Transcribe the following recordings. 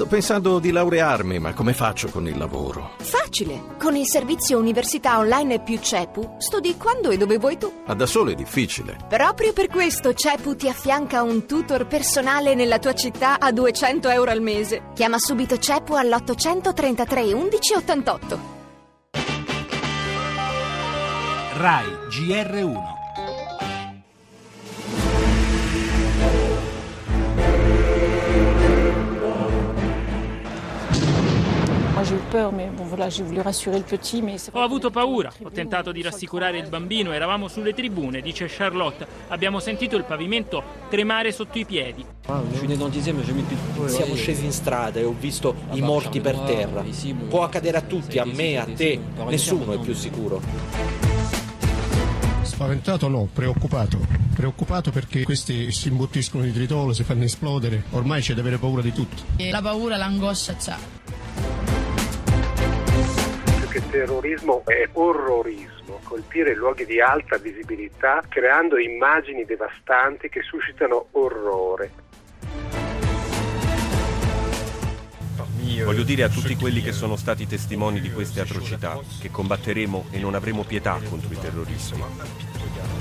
Sto pensando di laurearmi, ma come faccio con il lavoro? Facile! Con il servizio Università Online più CEPU studi quando e dove vuoi tu. Ma da solo è difficile. Proprio per questo CEPU ti affianca un tutor personale nella tua città a 200 euro al mese. Chiama subito CEPU all'833 11 88. RAI GR1 Ho avuto paura, ho tentato di rassicurare il bambino, eravamo sulle tribune, dice Charlotte. Abbiamo sentito il pavimento tremare sotto i piedi. Siamo scesi in strada e ho visto i morti per terra. Può accadere a tutti, a me, a te, nessuno è più sicuro. Spaventato no, preoccupato. Preoccupato perché questi si imbottiscono di tritolo, si fanno esplodere. Ormai c'è da avere paura di tutto. La paura, l'angoscia c'è. Che terrorismo è orrorismo, colpire luoghi di alta visibilità creando immagini devastanti che suscitano orrore. Voglio dire a tutti quelli che sono stati testimoni di queste atrocità che combatteremo e non avremo pietà contro i terroristi.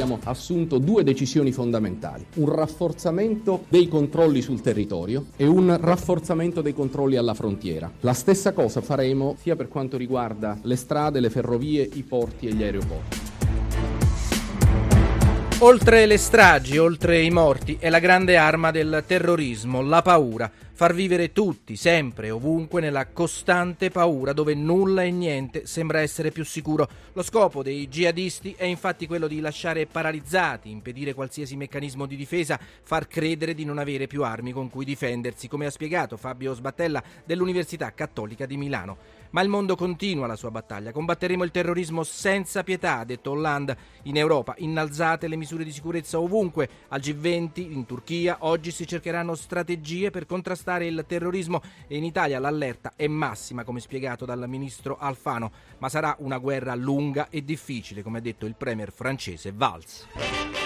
Abbiamo assunto due decisioni fondamentali, un rafforzamento dei controlli sul territorio e un rafforzamento dei controlli alla frontiera. La stessa cosa faremo sia per quanto riguarda le strade, le ferrovie, i porti e gli aeroporti. Oltre le stragi, oltre i morti, è la grande arma del terrorismo, la paura. Far vivere tutti, sempre, ovunque, nella costante paura dove nulla e niente sembra essere più sicuro. Lo scopo dei jihadisti è infatti quello di lasciare paralizzati, impedire qualsiasi meccanismo di difesa, far credere di non avere più armi con cui difendersi, come ha spiegato Fabio Sbattella dell'Università Cattolica di Milano. Ma il mondo continua la sua battaglia. Combatteremo il terrorismo senza pietà, ha detto Hollande. In Europa innalzate le misure di sicurezza ovunque. Al G20, in Turchia, oggi si cercheranno strategie per contrastare il terrorismo e in Italia l'allerta è massima, come spiegato dal ministro Alfano. Ma sarà una guerra lunga e difficile, come ha detto il premier francese Valls.